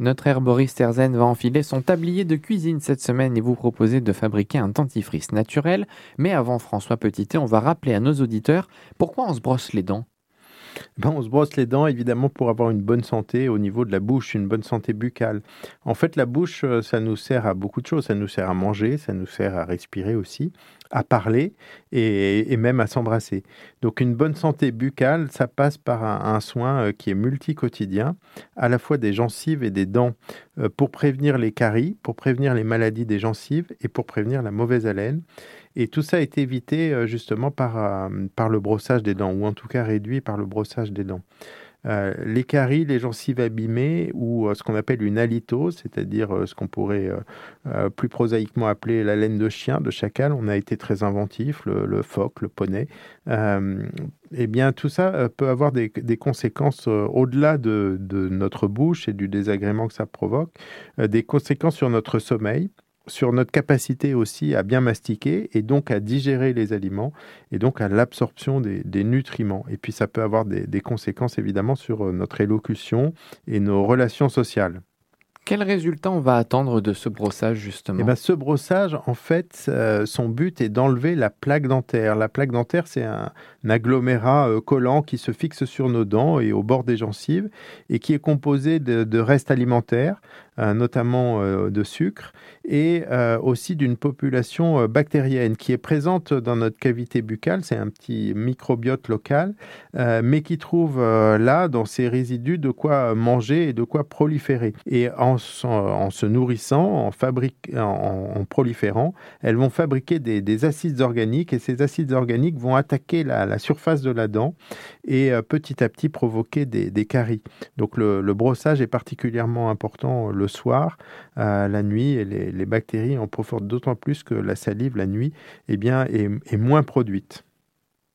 Notre herboriste Erzen va enfiler son tablier de cuisine cette semaine et vous proposer de fabriquer un dentifrice naturel. Mais avant François Petitet, on va rappeler à nos auditeurs pourquoi on se brosse les dents. Ben, on se brosse les dents évidemment pour avoir une bonne santé au niveau de la bouche, une bonne santé buccale. En fait, la bouche, euh, ça nous sert à beaucoup de choses. Ça nous sert à manger, ça nous sert à respirer aussi, à parler et, même à s'embrasser. Donc une bonne santé buccale, ça passe par un, soin euh, qui est multi-quotidien, à la fois des gencives et des dents, euh, pour prévenir les caries, pour prévenir les maladies des gencives et pour prévenir la mauvaise haleine. Et tout ça est évité euh, justement par, euh, par le brossage des dents, ou en tout cas réduit par le brossage des dents. Euh, les caries, les gencives abîmées ou ce qu'on appelle une halitose, c'est-à-dire ce qu'on pourrait plus prosaïquement appeler la laine de chien, de chacal. On a été très inventif, le, phoque, le poney. eh bien, tout ça peut avoir des, des conséquences au-delà de, de, notre bouche et du désagrément que ça provoque, des conséquences sur notre sommeil sur notre capacité aussi à bien mastiquer et donc à digérer les aliments et donc à l'absorption des, nutriments. Et puis ça peut avoir des, conséquences évidemment sur euh, notre élocution et nos relations sociales. Quel résultat on va attendre de ce brossage justement? Eh ben, Ce brossage, en fait, euh, son but est d'enlever la plaque dentaire. La plaque dentaire, c'est un, agglomérat euh, collant qui se fixe sur nos dents et au bord des gencives et qui est composé de restes alimentaires, notamment euh, de sucre, et euh, aussi d'une population bactérienne qui est présente dans notre cavité buccale. C'est un petit microbiote local, mais qui trouve là, dans ces résidus, de quoi manger et de quoi proliférer. Et en, se nourrissant, en, en, proliférant, elles vont fabriquer des, acides organiques, et ces acides organiques vont attaquer la, surface de la dent et petit à petit provoquer des, caries. Donc le, le, brossage est particulièrement important le soir, la nuit, les, bactéries en profitent d'autant plus que la salive, la nuit, eh bien, est, moins produite.